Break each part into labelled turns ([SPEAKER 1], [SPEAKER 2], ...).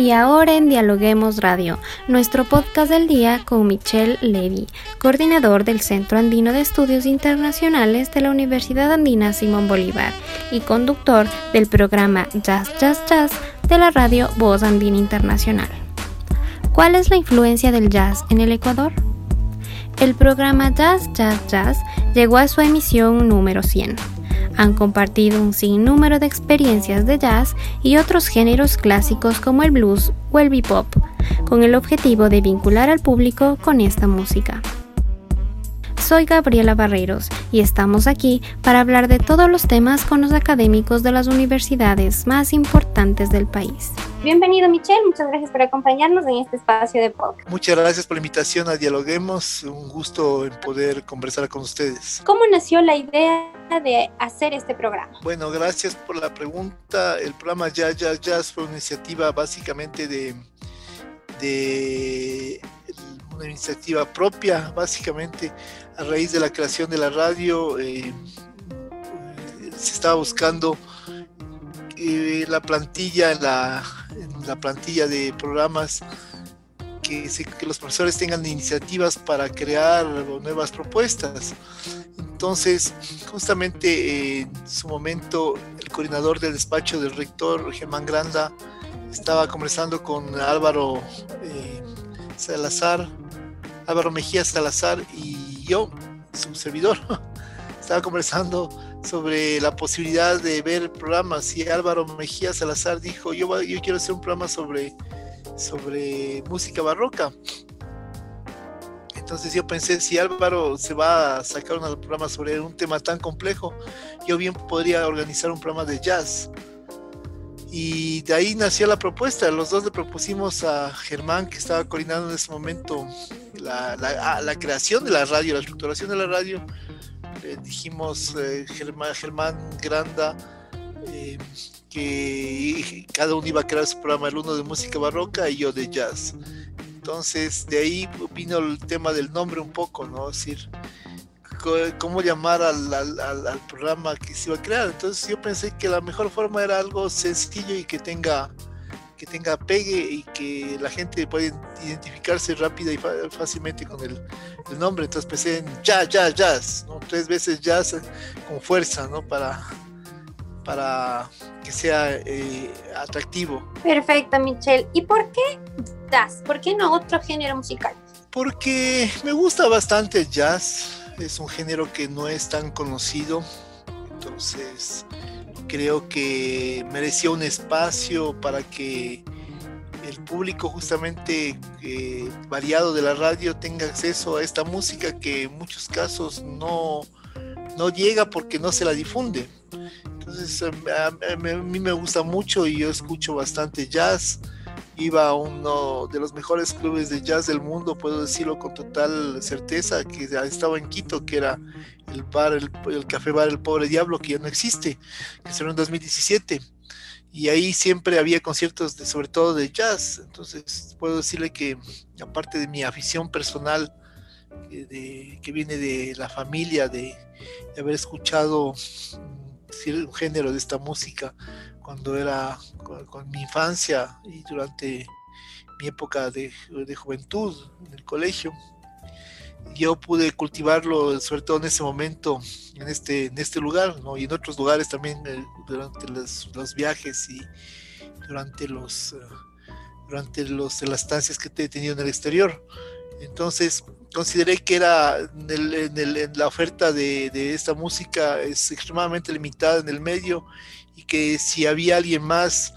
[SPEAKER 1] Y ahora en Dialoguemos Radio, nuestro podcast del día con Michelle Levy, coordinador del Centro Andino de Estudios Internacionales de la Universidad Andina Simón Bolívar y conductor del programa Jazz Jazz Jazz de la radio Voz Andina Internacional. ¿Cuál es la influencia del jazz en el Ecuador? El programa Jazz Jazz Jazz llegó a su emisión número 100 han compartido un sinnúmero de experiencias de jazz y otros géneros clásicos como el blues o el bebop, con el objetivo de vincular al público con esta música. Soy Gabriela Barreros y estamos aquí para hablar de todos los temas con los académicos de las universidades más importantes del país. Bienvenido Michelle, muchas gracias por acompañarnos en este espacio de podcast.
[SPEAKER 2] Muchas gracias por la invitación a Dialoguemos, un gusto en poder conversar con ustedes.
[SPEAKER 1] ¿Cómo nació la idea de hacer este programa?
[SPEAKER 2] Bueno, gracias por la pregunta. El programa Ya Ya Jazz fue una iniciativa básicamente de, una iniciativa propia, básicamente a raíz de la creación de la radio. Eh, se estaba buscando eh, la plantilla, la, la plantilla de programas que, que, los profesores tengan iniciativas para crear nuevas propuestas. Entonces, justamente eh, en su momento, el coordinador del despacho del rector, Germán Granda, estaba conversando con Álvaro eh, Salazar, Álvaro Mejía Salazar y yo, su servidor, estaba conversando sobre la posibilidad de ver programas y Álvaro Mejía Salazar dijo, yo, yo quiero hacer un programa sobre, sobre música barroca. Entonces yo pensé, si Álvaro se va a sacar un programa sobre un tema tan complejo, yo bien podría organizar un programa de jazz. Y de ahí nació la propuesta. Los dos le propusimos a Germán, que estaba coordinando en ese momento la, la, la creación de la radio, la estructuración de la radio, dijimos eh, Germán, Germán, Granda, eh, que cada uno iba a crear su programa, el uno de música barroca y yo de jazz. Entonces de ahí vino el tema del nombre un poco, ¿no? Es decir, cómo llamar al, programa que se iba a crear. Entonces yo pensé que la mejor forma era algo sencillo y que tenga que tenga pegue y que la gente pueda identificarse rápida y fácilmente con el, nombre. Entonces pensé en jazz, jazz, jazz, ¿no? tres veces jazz con fuerza, ¿no? Para, para que sea eh, atractivo.
[SPEAKER 1] Perfecto, Michelle. ¿Y por qué jazz? ¿Por qué no otro género musical?
[SPEAKER 2] Porque me gusta bastante el jazz. Es un género que no es tan conocido. Entonces, creo que merecía un espacio para que el público justamente eh, variado de la radio tenga acceso a esta música que en muchos casos no, no llega porque no se la difunde. Entonces a, mí me gusta mucho y yo escucho bastante jazz. Iba a uno de los mejores clubes de jazz del mundo, puedo decirlo con total certeza, que estaba en Quito, que era el bar, el, café bar El Pobre Diablo, que ya no existe, que se en 2017. Y ahí siempre había conciertos, de, sobre todo de jazz. Entonces puedo decirle que, aparte de mi afición personal, de, que viene de la familia, de, haber escuchado un género de esta música cuando era con, mi infancia y durante mi época de, de juventud en el colegio yo pude cultivarlo, sobre todo en ese momento, en este, en este lugar, y en otros lugares también eh, durante los, los, viajes y durante los uh, durante los, las estancias que he tenido en el exterior. Entonces, consideré que era en, el, en, el, en la oferta de, de, esta música es extremadamente limitada en el medio y que si había alguien más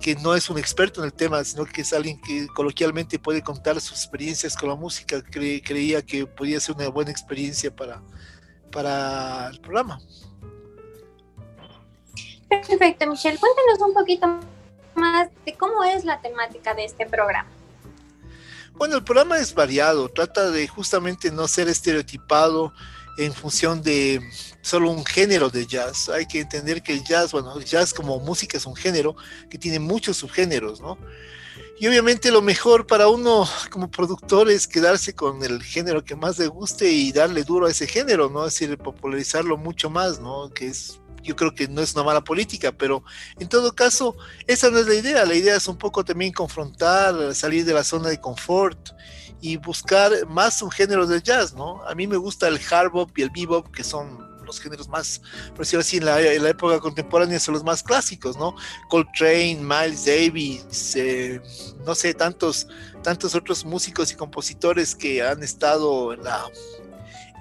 [SPEAKER 2] que no es un experto en el tema, sino que es alguien que coloquialmente puede contar sus experiencias con la música. creía que podía ser una buena experiencia para, para el programa.
[SPEAKER 1] Perfecto, Michelle. Cuéntanos un poquito más de cómo es la temática de este programa.
[SPEAKER 2] Bueno, el programa es variado, trata de justamente no ser estereotipado en función de solo un género de jazz. Hay que entender que el jazz, bueno, el jazz como música es un género que tiene muchos subgéneros, ¿no? Y obviamente lo mejor para uno como productor es quedarse con el género que más le guste y darle duro a ese género, ¿no? Es decir, popularizarlo mucho más, ¿no? Que es yo creo que no es una mala política, pero en todo caso, esa no es la idea. La idea es un poco también confrontar, salir de la zona de confort y buscar más subgéneros del jazz, ¿no? A mí me gusta el hard bop y el bebop, que son los géneros más, por decirlo así, en la, época contemporánea son los más clásicos, ¿no? Coltrane, Miles Davis, eh, no sé, tantos, tantos otros músicos y compositores que han estado en la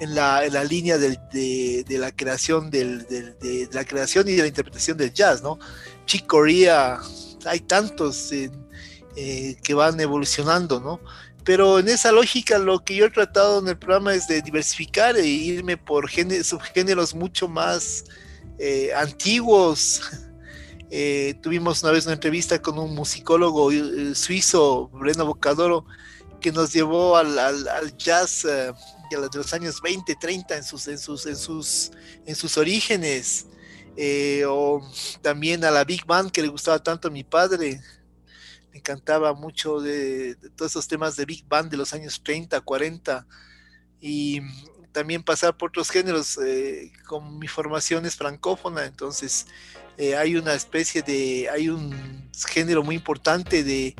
[SPEAKER 2] en la, línea de, la creación de, la creación y de la interpretación del jazz, ¿no? Chick Corea, hay tantos eh, que van evolucionando, ¿no? Pero en esa lógica lo que yo he tratado en el programa es de diversificar e irme por subgéneros mucho más eh, antiguos. Eh, tuvimos una vez una entrevista con un musicólogo suizo, Breno Bocadoro, que nos llevó al jazz de los años 20, 30 en sus, en sus, en sus, en sus orígenes, eh, o también a la Big Band que le gustaba tanto a mi padre. Me encantaba mucho de, todos esos temas de Big Band de los años 30, 40 y también pasar por otros géneros. Eh, con mi formación es francófona, entonces eh, hay una especie de, hay un género muy importante de,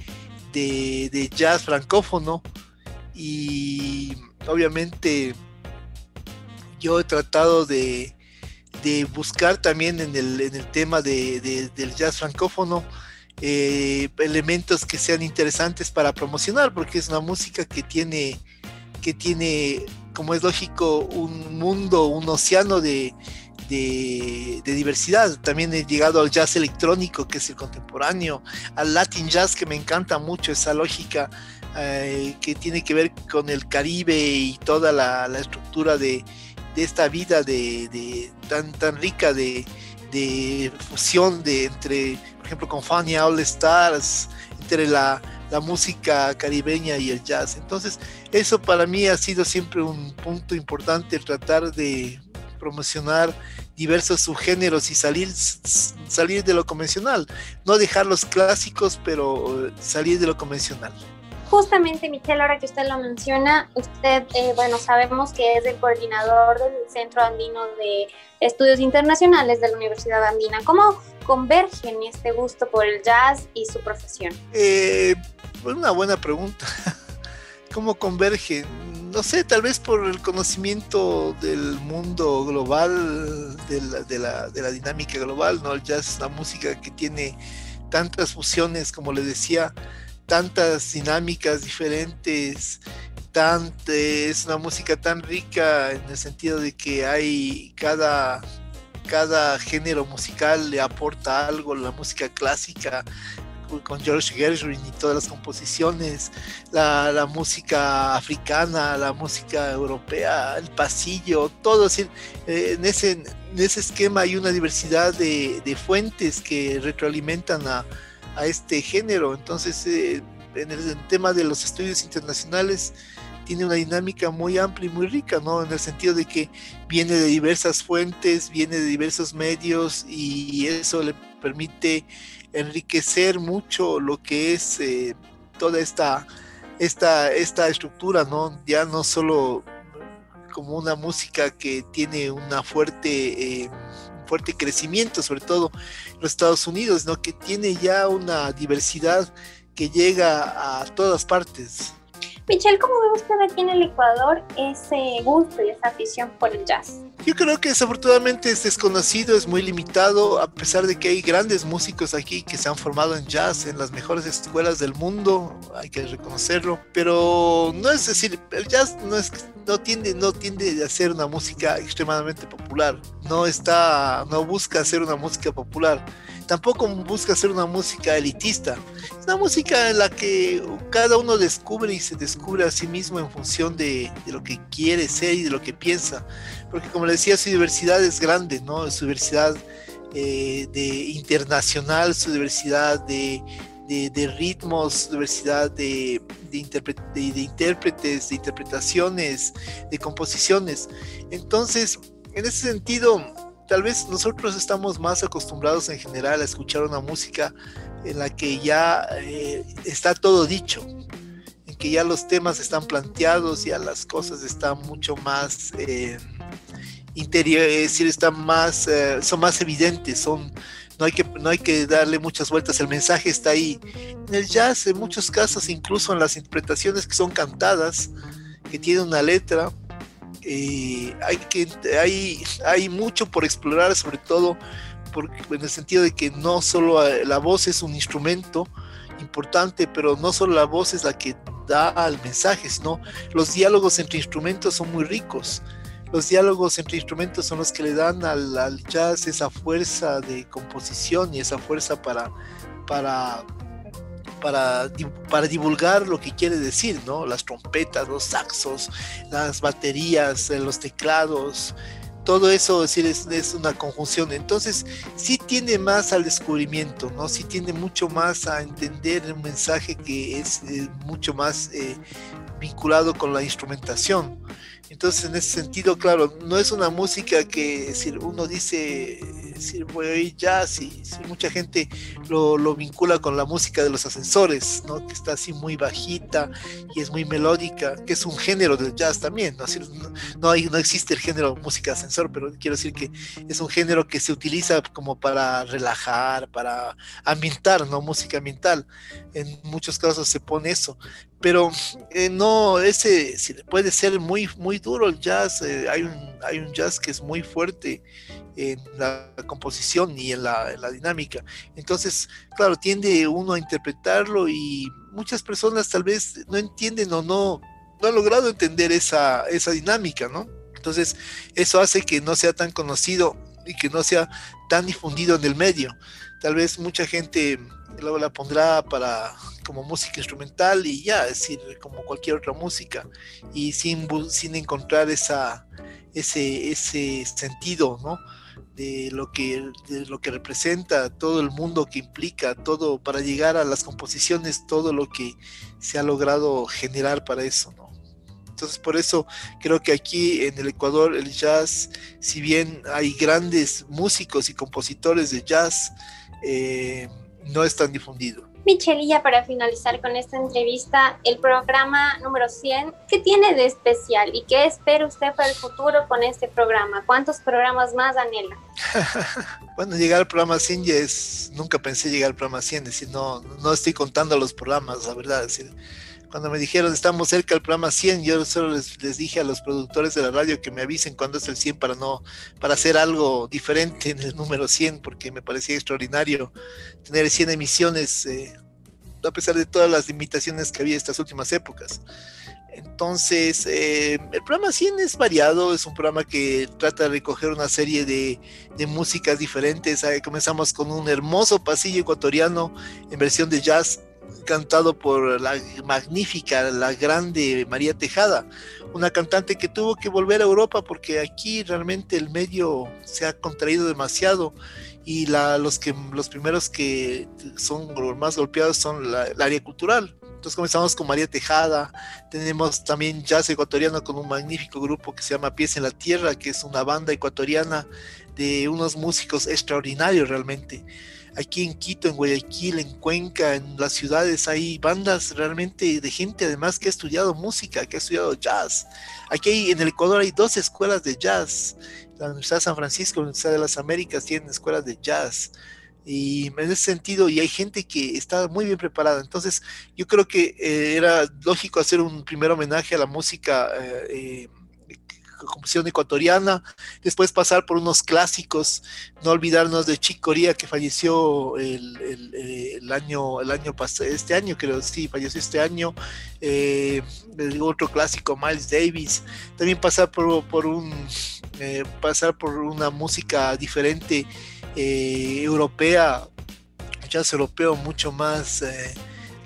[SPEAKER 2] de, de jazz francófono y obviamente yo he tratado de, buscar también en el, tema del jazz francófono eh, elementos que sean interesantes para promocionar, porque es una música que tiene, que tiene, como es lógico, un mundo, un océano de, de, diversidad. También he llegado al jazz electrónico, que es el contemporáneo, al Latin jazz, que me encanta mucho esa lógica eh, que tiene que ver con el Caribe y toda la, estructura de, esta vida de, tan, tan rica de, fusión de entre, por ejemplo, con Fania All Stars, entre la, música caribeña y el jazz. Entonces, eso para mí ha sido siempre un punto importante, tratar de promocionar diversos subgéneros y salir, salir de lo convencional, no dejar los clásicos, pero salir de lo convencional
[SPEAKER 1] justamente, Michelle, ahora que usted lo menciona, usted, eh, bueno, sabemos que es el coordinador del Centro Andino de Estudios Internacionales de la Universidad Andina. ¿Cómo convergen este gusto por el jazz y su profesión?
[SPEAKER 2] Eh, una buena pregunta. ¿Cómo convergen? No sé, tal vez por el conocimiento del mundo global, de la, de la, de la dinámica global, ¿no? El jazz es una música que tiene tantas fusiones, como le decía, tantas dinámicas diferentes, tan, es una música tan rica en el sentido de que hay cada, cada género musical le aporta algo, la música clásica con George Gershwin y todas las composiciones, la, música africana, la música europea, el pasillo, todo, es eh, en, ese, en ese esquema hay una diversidad de, de fuentes que retroalimentan a, a este género. Entonces, eh, en el tema de los estudios internacionales, tiene una dinámica muy amplia y muy rica, ¿no? En el sentido de que viene de diversas fuentes, viene de diversos medios y eso le permite enriquecer mucho lo que es eh, toda esta, esta, esta estructura, ¿no? Ya no solo como una música que tiene una fuerte eh, fuerte crecimiento, sobre todo en los Estados Unidos, ¿no? que tiene ya una diversidad que llega a todas partes.
[SPEAKER 1] Michelle, ¿cómo ve usted aquí en el Ecuador ese gusto y esa afición por el jazz?
[SPEAKER 2] Yo creo que desafortunadamente es desconocido, es muy limitado, a pesar de que hay grandes músicos aquí que se han formado en jazz en las mejores escuelas del mundo, hay que reconocerlo, pero no es decir, el jazz no es no tiende no tiende a ser una música extremadamente popular, no está no busca ser una música popular tampoco busca ser una música elitista. Es una música en la que cada uno descubre y se descubre a sí mismo en función de, lo que quiere ser y de lo que piensa. Porque como le decía, su diversidad es grande, ¿no? Su diversidad eh, de internacional, su diversidad de, ritmos, su diversidad de, de, intérpretes, de interpretaciones, de composiciones. Entonces, en ese sentido, tal vez nosotros estamos más acostumbrados en general a escuchar una música en la que ya eh, está todo dicho, en que ya los temas están planteados, ya las cosas están mucho más, eh, interior, es decir, están más, eh, son más evidentes, son, no hay, que, no hay que darle muchas vueltas, el mensaje está ahí. En el jazz, en muchos casos, incluso en las interpretaciones que son cantadas, que tienen una letra, eh, hay, que, hay, hay mucho por explorar, sobre todo en el sentido de que no solo eh, la voz es un instrumento importante, pero no solo la voz es la que da al mensaje, sino los diálogos entre instrumentos son muy ricos. Los diálogos entre instrumentos son los que le dan al, jazz esa fuerza de composición y esa fuerza para, para, para, para, divulgar lo que quiere decir, ¿no? Las trompetas, los saxos, las baterías, eh, los teclados, todo eso es, una conjunción. Entonces, sí tiende más al descubrimiento, ¿no? Sí tiende mucho más a entender un mensaje que es eh, mucho más eh, vinculado con la instrumentación. Entonces, en ese sentido, claro, no es una música que decir, uno dice, decir, voy jazz y mucha gente lo, lo, vincula con la música de los ascensores, ¿no? que está así muy bajita y es muy melódica, que es un género del jazz también. ¿no? no, hay, no existe el género música ascensor, pero quiero decir que es un género que se utiliza como para relajar, para ambientar, ¿no? música ambiental. En muchos casos se pone eso pero eh, no, ese puede ser muy, muy duro el jazz. Eh, hay, un, hay un jazz que es muy fuerte en la composición y en la, dinámica. Entonces, claro, tiende uno a interpretarlo y muchas personas tal vez no entienden o no, no han logrado entender esa, esa dinámica, ¿no? Entonces, eso hace que no sea tan conocido y que no sea tan difundido en el medio. Tal vez mucha gente luego la pondrá para como música instrumental y ya, es decir, como cualquier otra música, y sin, sin encontrar esa, ese, ese sentido, ¿no? De lo, que, de lo que representa, todo el mundo que implica, todo para llegar a las composiciones, todo lo que se ha logrado generar para eso, ¿no? Entonces por eso creo que aquí en el Ecuador el jazz, si bien hay grandes músicos y compositores de jazz, eh, no es tan difundido.
[SPEAKER 1] Michelle, ya para finalizar con esta entrevista, el programa número 100, ¿qué tiene de especial y qué espera usted para el futuro con este programa? ¿Cuántos programas más anhela?
[SPEAKER 2] bueno, llegar al programa 100 ya es, nunca pensé llegar al programa 100, es decir, no, no estoy contando los programas, la verdad, es decir, cuando me dijeron estamos cerca del programa 100, yo solo les, dije a los productores de la radio que me avisen cuando es el 100 para no para hacer algo diferente en el número 100 porque me parecía extraordinario tener 100 emisiones eh, a pesar de todas las limitaciones que había estas últimas épocas. Entonces, eh, el programa 100 es variado, es un programa que trata de recoger una serie de, de músicas diferentes. comenzamos con un hermoso pasillo ecuatoriano en versión de jazz cantado por la magnífica, la grande María Tejada, una cantante que tuvo que volver a Europa porque aquí realmente el medio se ha contraído demasiado y la, los, que, los primeros que son más golpeados son el área cultural. Entonces comenzamos con María Tejada, tenemos también jazz ecuatoriano con un magnífico grupo que se llama Pies en la Tierra, que es una banda ecuatoriana de unos músicos extraordinarios realmente aquí en Quito, en Guayaquil, en Cuenca, en las ciudades hay bandas realmente de gente además que ha estudiado música, que ha estudiado jazz. Aquí en el Ecuador hay dos escuelas de jazz. La Universidad de San Francisco, la Universidad de las Américas tienen escuelas de jazz. Y en ese sentido, y hay gente que está muy bien preparada. Entonces, yo creo que eh, era lógico hacer un primer homenaje a la música eh, eh, composición ecuatoriana, después pasar por unos clásicos, no olvidarnos de Chick Corea que falleció el, año, el año pasado, este año creo, sí, falleció este año, eh, otro clásico, Miles Davis, también pasar por, por un, eh, pasar por una música diferente, eh, europea, jazz europeo mucho más,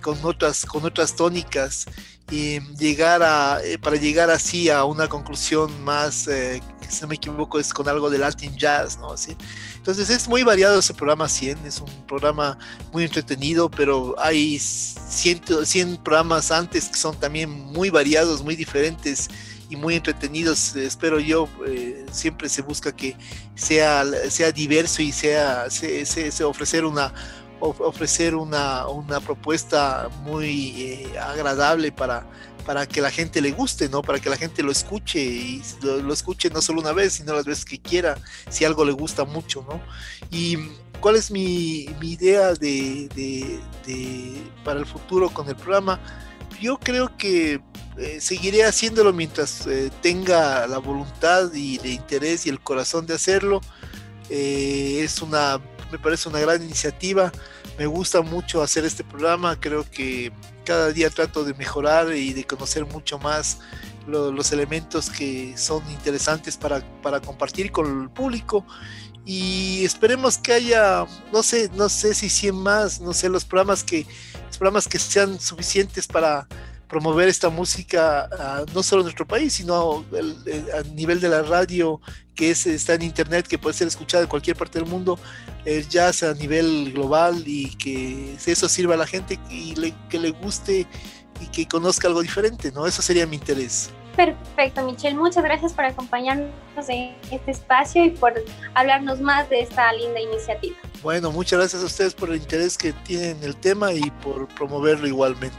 [SPEAKER 2] con otras, con otras tónicas, y llegar a, eh, para llegar así a una conclusión más, eh, si no me equivoco, es con algo de Latin Jazz, ¿no? Así. Entonces es muy variado ese programa 100, es un programa muy entretenido, pero hay 100, 100 programas antes que son también muy variados, muy diferentes y muy entretenidos. Espero yo, eh, siempre se busca que sea, sea diverso y sea se, se ofrecer una ofrecer una, una propuesta muy eh, agradable para, para que la gente le guste, ¿no? Para que la gente lo escuche y lo, escuche no solo una vez, sino las veces que quiera, si algo le gusta mucho, ¿no? Y cuál es mi, idea de, para el futuro con el programa. Yo creo que eh, seguiré haciéndolo mientras eh, tenga la voluntad y el interés y el corazón de hacerlo. Eh, es una, me parece una gran iniciativa. Me gusta mucho hacer este programa. Creo que cada día trato de mejorar y de conocer mucho más los elementos que son interesantes para, para compartir con el público y esperemos que haya, no sé, no sé si 100 más, no sé, los programas que, los programas que sean suficientes para promover esta música no solo en nuestro país, sino a nivel de la radio que es, está en internet, que puede ser escuchada en cualquier parte del mundo, el jazz a nivel global y que eso sirva a la gente y que le guste y que conozca algo diferente, ¿no? Eso sería mi interés.
[SPEAKER 1] Perfecto, Michelle. Muchas gracias por acompañarnos en este espacio y por hablarnos más de esta linda iniciativa.
[SPEAKER 2] Bueno, muchas gracias a ustedes por el interés que tienen en el tema y por promoverlo igualmente.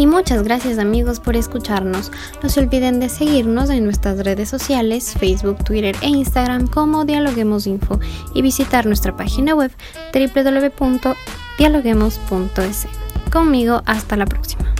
[SPEAKER 1] Y muchas gracias amigos por escucharnos. No se olviden de seguirnos en nuestras redes sociales, Facebook, Twitter e Instagram como Dialoguemos Info y visitar nuestra página web www.dialoguemos.es. Conmigo, hasta la próxima.